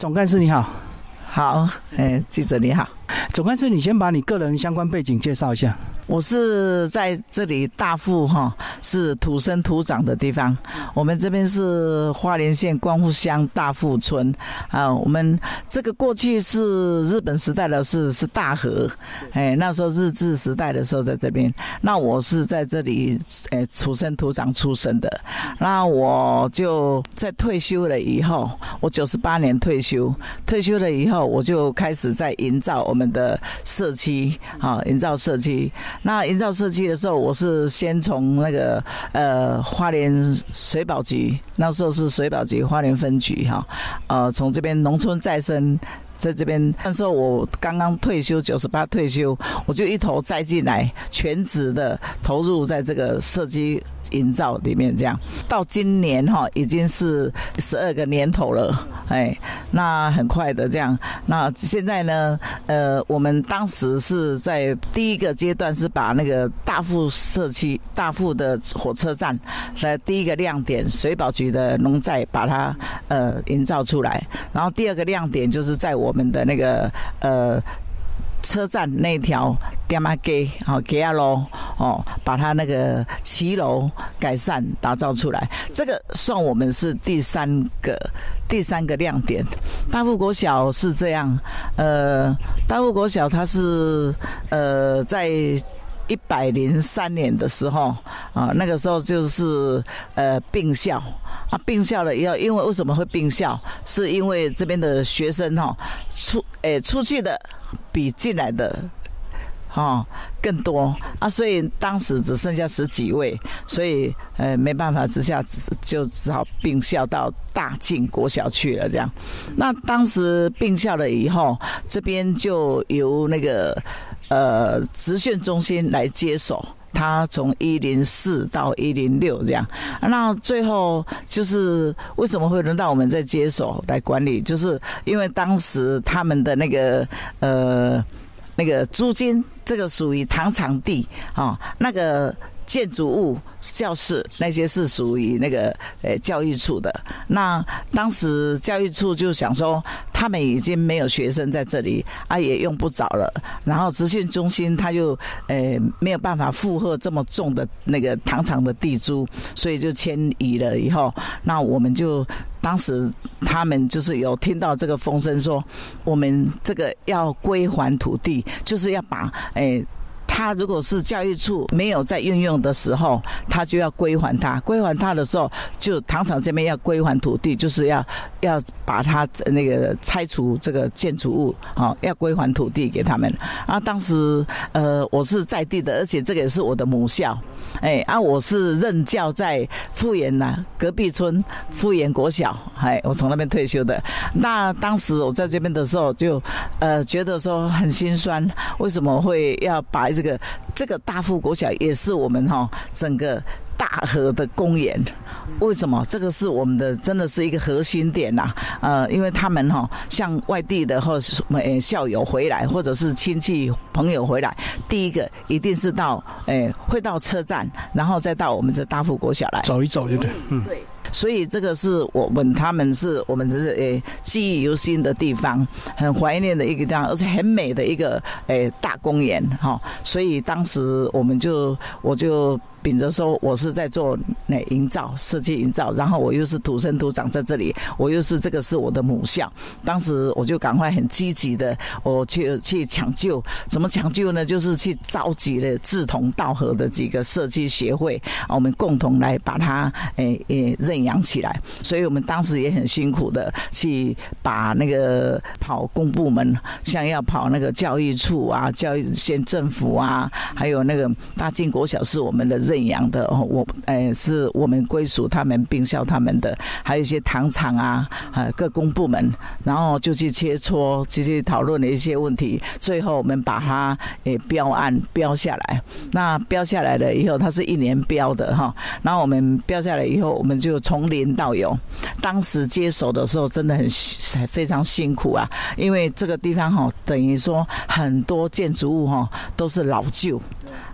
总干事你好，好，哎，记者你好，总干事，你先把你个人相关背景介绍一下。我是在这里大富哈，是土生土长的地方。我们这边是花莲县光复乡大富村啊。我们这个过去是日本时代的是是大河，哎，那时候日治时代的时候在这边。那我是在这里哎土生土长出生的。那我就在退休了以后，我九十八年退休，退休了以后我就开始在营造我们的社区啊，营造社区。那营造社区的时候，我是先从那个呃花莲水保局，那时候是水保局花莲分局哈，呃从这边农村再生。在这边，那时候我刚刚退休，九十八退休，我就一头栽进来，全职的投入在这个设计营造里面。这样到今年哈，已经是十二个年头了，哎，那很快的这样。那现在呢，呃，我们当时是在第一个阶段是把那个大富社区、大富的火车站的第一个亮点水保局的农寨把它呃营造出来，然后第二个亮点就是在我。们的那个呃车站那条电马街好街啊喽哦，把它那个骑楼改善打造出来，这个算我们是第三个第三个亮点。大富国小是这样，呃，大富国小它是呃在。一百零三年的时候啊，那个时候就是呃并校啊，并校了以后，因为为什么会并校？是因为这边的学生哈出诶出去的比进来的哦更多啊，所以当时只剩下十几位，所以呃没办法之下，就只好并校到大进国小去了。这样，那当时并校了以后，这边就由那个。呃，直训中心来接手，他从一零四到一零六这样，那最后就是为什么会轮到我们在接手来管理？就是因为当时他们的那个呃那个租金，这个属于糖厂地啊，那个。建筑物、教室那些是属于那个呃教育处的。那当时教育处就想说，他们已经没有学生在这里啊，也用不着了。然后资讯中心他就呃没有办法负荷这么重的那个糖厂的地租，所以就迁移了。以后，那我们就当时他们就是有听到这个风声，说我们这个要归还土地，就是要把诶。他如果是教育处没有在运用的时候，他就要归还他。归还他的时候，就糖厂这边要归还土地，就是要要把它那个拆除这个建筑物，好，要归还土地给他们。啊，当时呃，我是在地的，而且这个也是我的母校，哎，啊，我是任教在富源呐，隔壁村富源国小，哎，我从那边退休的。那当时我在这边的时候，就呃觉得说很心酸，为什么会要把这个。这个大富国小也是我们哈整个大河的公园，为什么？这个是我们的真的是一个核心点呐。呃，因为他们哈像外地的或什么校友回来，或者是亲戚朋友回来，第一个一定是到诶会到车站，然后再到我们这大富国小来走一走，就对，嗯。所以这个是我们他们是我们这是诶记忆犹新的地方，很怀念的一个地方，而且很美的一个诶大公园哈。所以当时我们就我就。秉着说，我是在做那营造设计营造，然后我又是土生土长在这里，我又是这个是我的母校。当时我就赶快很积极的，我去去抢救，怎么抢救呢？就是去召集了志同道合的几个设计协会，我们共同来把它诶诶认养起来。所以我们当时也很辛苦的去把那个跑公部门，像要跑那个教育处啊、教育县政府啊，还有那个大进国小是我们的。认养的哦，我哎是我们归属他们并校他们的，还有一些糖厂啊，呃各公部门，然后就去切磋，去去讨论的一些问题，最后我们把它诶标案标下来。那标下来了以后，它是一年标的哈。然后我们标下来以后，我们就从零到有。当时接手的时候真的很非常辛苦啊，因为这个地方哈，等于说很多建筑物哈都是老旧。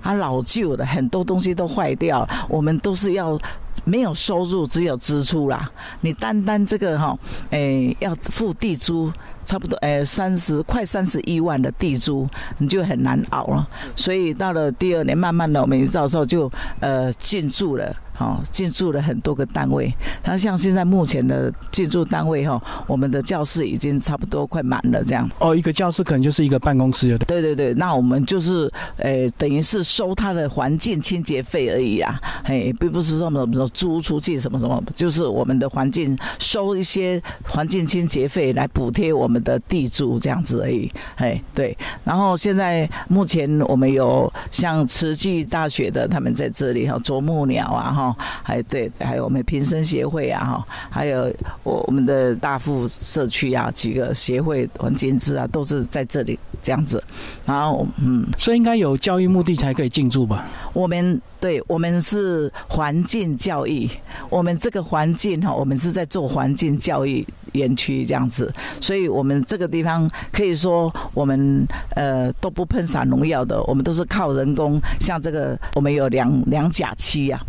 它老旧的很多东西都坏掉，我们都是要没有收入，只有支出啦。你单单这个哈，诶，要付地租，差不多诶三十快三十一万的地租，你就很难熬了。所以到了第二年，慢慢的我们教授就呃进驻了。好，进驻了很多个单位。那像现在目前的进驻单位哈，我们的教室已经差不多快满了这样。哦，一个教室可能就是一个办公室，对对对对。那我们就是呃，等于是收他的环境清洁费而已啊，嘿，并不是说什么租出去什么什么，就是我们的环境收一些环境清洁费来补贴我们的地租这样子而已。嘿，对。然后现在目前我们有像慈济大学的他们在这里哈，啄木鸟啊哈。哦，还对，还有我们平生协会啊，哈，还有我我们的大富社区啊，几个协会环境制啊，都是在这里这样子。然后，嗯，所以应该有教育目的才可以进驻吧？我们对，我们是环境教育，我们这个环境哈，我们是在做环境教育园区这样子，所以我们这个地方可以说我们呃都不喷洒农药的，我们都是靠人工，像这个我们有两两甲期啊。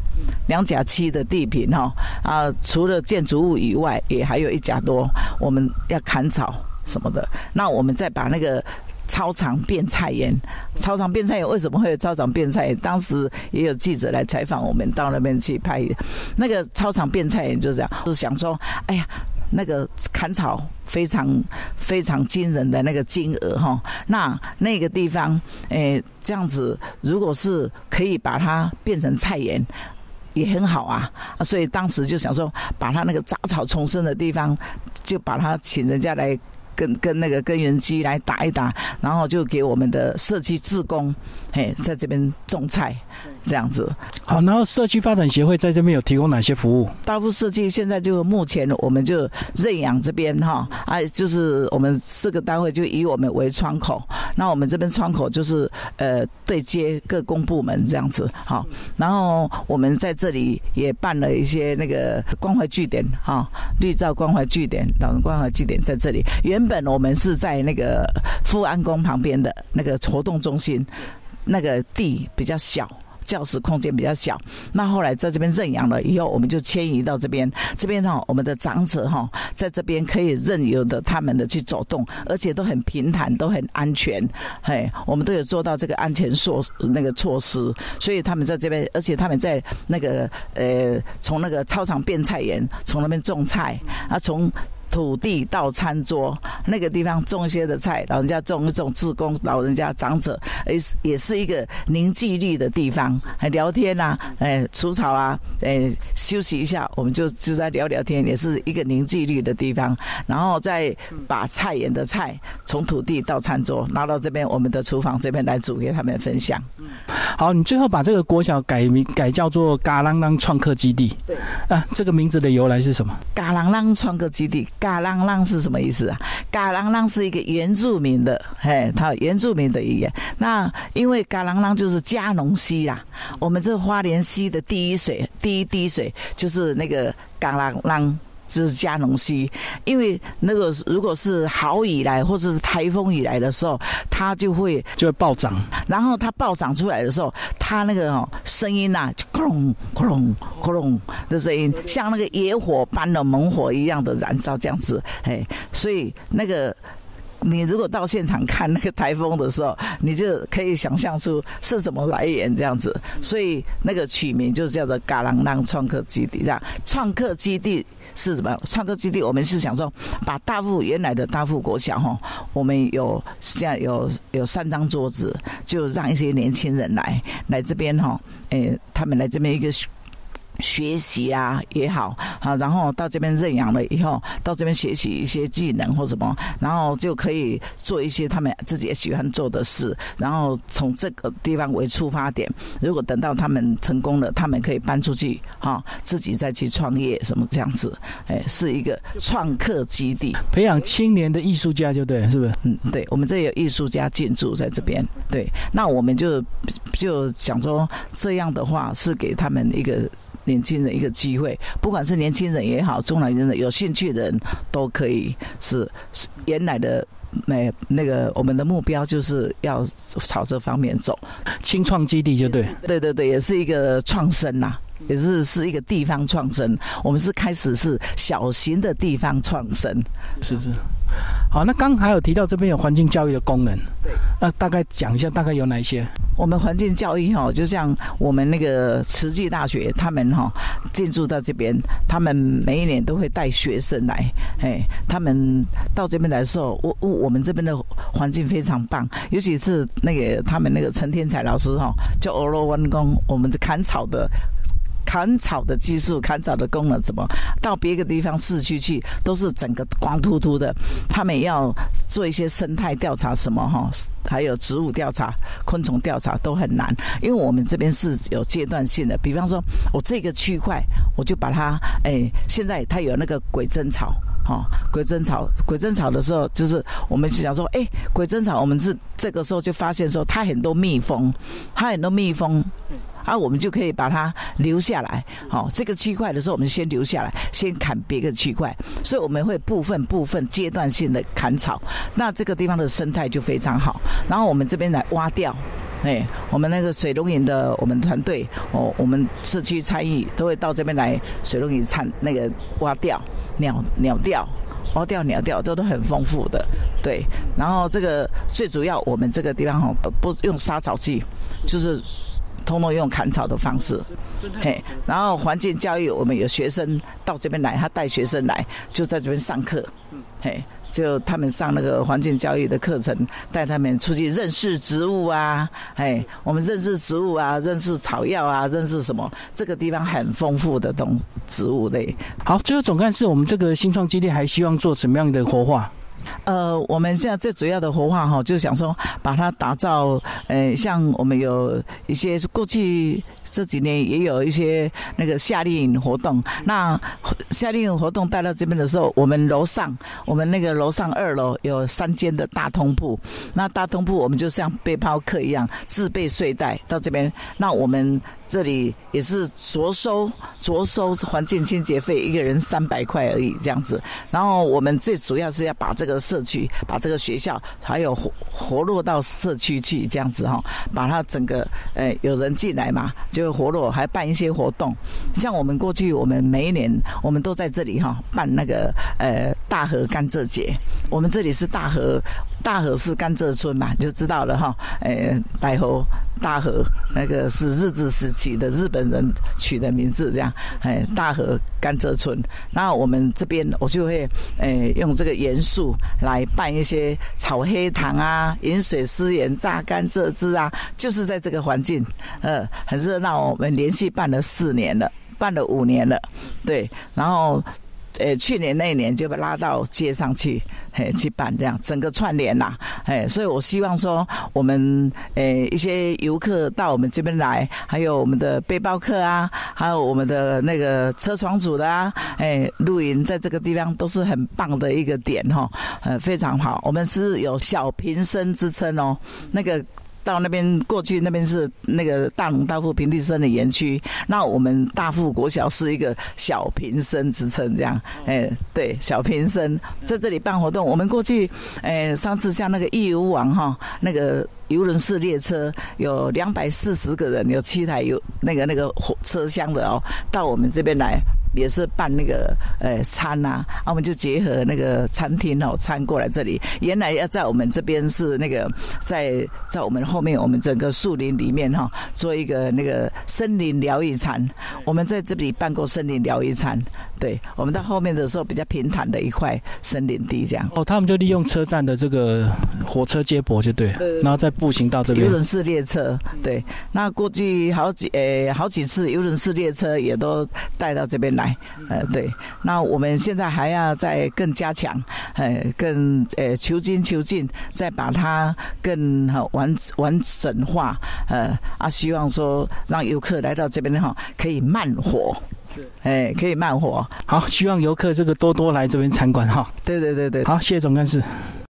两甲七的地坪哈啊，除了建筑物以外，也还有一甲多，我们要砍草什么的。那我们再把那个操场变菜园，操场变菜园为什么会有操场变菜园？当时也有记者来采访我们，到那边去拍那个操场变菜园，就这样，就是想说，哎呀，那个砍草非常非常惊人的那个金额哈，那那个地方，诶，这样子，如果是可以把它变成菜园。也很好啊，所以当时就想说，把他那个杂草丛生的地方，就把他请人家来跟跟那个根源机来打一打，然后就给我们的社区自工，嘿，在这边种菜。这样子，好，然后社区发展协会在这边有提供哪些服务？大富社区现在就目前我们就认养这边哈，啊，就是我们四个单位就以我们为窗口，那我们这边窗口就是呃对接各公部门这样子，好，然后我们在这里也办了一些那个关怀据点哈，绿照关怀据点、老人关怀据点在这里。原本我们是在那个富安宫旁边的那个活动中心，那个地比较小。教室空间比较小，那后来在这边认养了以后，我们就迁移到这边。这边哈，我们的长者哈，在这边可以任由的他们的去走动，而且都很平坦，都很安全。嘿，我们都有做到这个安全措那个措施，所以他们在这边，而且他们在那个呃，从那个操场变菜园，从那边种菜啊，从。土地到餐桌那个地方种一些的菜，老人家种一种自工，老人家长者也是也是一个凝聚力的地方，还聊天呐，哎，除草啊，哎，休息一下，我们就就在聊聊天，也是一个凝聚力的地方。然后再把菜园的菜从土地到餐桌拿到这边我们的厨房这边来煮给他们分享。好，你最后把这个国小改名改叫做嘎啷啷创客基地。对啊，这个名字的由来是什么？嘎啷啷创客基地。嘎啷啷是什么意思啊？嘎啷啷是一个原住民的，嘿，他原住民的语言。那因为嘎啷啷就是加农溪啦，我们这花莲溪的第一水，第一滴水就是那个嘎啷啷。就是加农溪，因为那个如果是好雨来或者是台风雨来的时候，它就会就会暴涨。然后它暴涨出来的时候，它那个哦声音呐，就咕隆咕隆咕隆的声音，像那个野火般的猛火一样的燃烧这样子。哎，所以那个你如果到现场看那个台风的时候，你就可以想象出是怎么来源这样子。所以那个取名就叫做嘎啷啷创客基地，这样创客基地。是什么创客基地？我们是想说，把大富原来的大富国小哈，我们有这样有有三张桌子，就让一些年轻人来来这边哈，诶，他们来这边一个。学习啊也好啊，然后到这边认养了以后，到这边学习一些技能或什么，然后就可以做一些他们自己也喜欢做的事，然后从这个地方为出发点，如果等到他们成功了，他们可以搬出去哈，自己再去创业什么这样子，哎，是一个创客基地，培养青年的艺术家就对，是不是？嗯，对，我们这有艺术家进驻在这边，对，那我们就就想说这样的话是给他们一个。年轻人一个机会，不管是年轻人也好，中老年人有兴趣的人都可以是原来的那那个我们的目标就是要朝这方面走，清创基地就对，对对对，也是一个创生呐，也是是一个地方创生。我们是开始是小型的地方创生，是是。好，那刚还有提到这边有环境教育的功能，对，那大概讲一下，大概有哪一些？我们环境教育哈，就像我们那个慈济大学，他们哈进驻到这边，他们每一年都会带学生来，哎，他们到这边来的时候，我我我们这边的环境非常棒，尤其是那个他们那个陈天才老师哈，叫俄罗湾工，我们这砍草的。砍草的技术，砍草的功能，怎么到别个地方市区去，都是整个光秃秃的。他们要做一些生态调查，什么哈，还有植物调查、昆虫调查都很难，因为我们这边是有阶段性的。比方说，我这个区块，我就把它，哎，现在它有那个鬼针草，哈，鬼针草，鬼针草的时候，就是我们就想说，哎，鬼针草，我们是这个时候就发现说，它很多蜜蜂，它很多蜜蜂。啊，我们就可以把它留下来。好，这个区块的时候，我们先留下来，先砍别个区块。所以我们会部分部分阶段性的砍草，那这个地方的生态就非常好。然后我们这边来挖掉，哎，我们那个水龙营的我们团队，哦，我们社区参与都会到这边来水龙营参那个挖掉鸟鸟钓，挖掉鸟钓，这都很丰富的。对，然后这个最主要，我们这个地方哈不用杀草剂，就是。通通用砍草的方式，嘿，然后环境教育，我们有学生到这边来，他带学生来，就在这边上课，嘿，就他们上那个环境教育的课程，带他们出去认识植物啊，嘿，我们认识植物啊，认识草药啊，认识什么？这个地方很丰富的东植物类。好，最后总干事，我们这个新创基地还希望做什么样的活化？呃，我们现在最主要的活化哈，就想说把它打造，呃，像我们有一些过去。这几年也有一些那个夏令营活动。那夏令营活动带到这边的时候，我们楼上，我们那个楼上二楼有三间的大通铺。那大通铺我们就像背包客一样，自备睡袋到这边。那我们这里也是着收着收环境清洁费，一个人三百块而已这样子。然后我们最主要是要把这个社区、把这个学校还有活活络到社区去这样子哈，把它整个呃有人进来嘛就。活络还办一些活动，像我们过去，我们每一年我们都在这里哈办那个呃大河甘蔗节。我们这里是大河，大河是甘蔗村嘛，就知道了哈。呃，大河大河那个是日治时期的日本人取的名字，这样哎大河甘蔗村。那我们这边我就会诶用这个元素来办一些炒黑糖啊、饮水思源、榨甘蔗汁啊，就是在这个环境，呃，很热闹。我们连续办了四年了，办了五年了，对，然后，呃，去年那一年就被拉到街上去，嘿，去办这样整个串联啦，哎，所以我希望说，我们呃一些游客到我们这边来，还有我们的背包客啊，还有我们的那个车床组的啊，哎，露营在这个地方都是很棒的一个点哈，呃，非常好，我们是有小平生之称哦，那个。到那边过去，那边是那个大农大富平地生的园区。那我们大富国小是一个小平生之称，这样，哎，对，小平生在这里办活动。我们过去，哎，上次像那个义游网哈，那个游轮式列车有两百四十个人，有七台有那个那个火车厢的哦，到我们这边来。也是办那个呃餐呐，啊，我们就结合那个餐厅哦，餐过来这里。原来要在我们这边是那个在在我们后面，我们整个树林里面哈，做一个那个森林疗愈餐。我们在这里办过森林疗愈餐，对，我们到后面的时候比较平坦的一块森林地这样。哦，他们就利用车站的这个火车接驳就对，然后再步行到这边。游轮式列车，对，那估计好几诶好几次游轮式列车也都带到这边来。呃，对，那我们现在还要再更加强，呃，更呃求精求进，再把它更完完整化，呃啊，希望说让游客来到这边哈，可以慢活，哎，可以慢活。好，希望游客这个多多来这边参观哈。对对对对，好，谢谢总干事。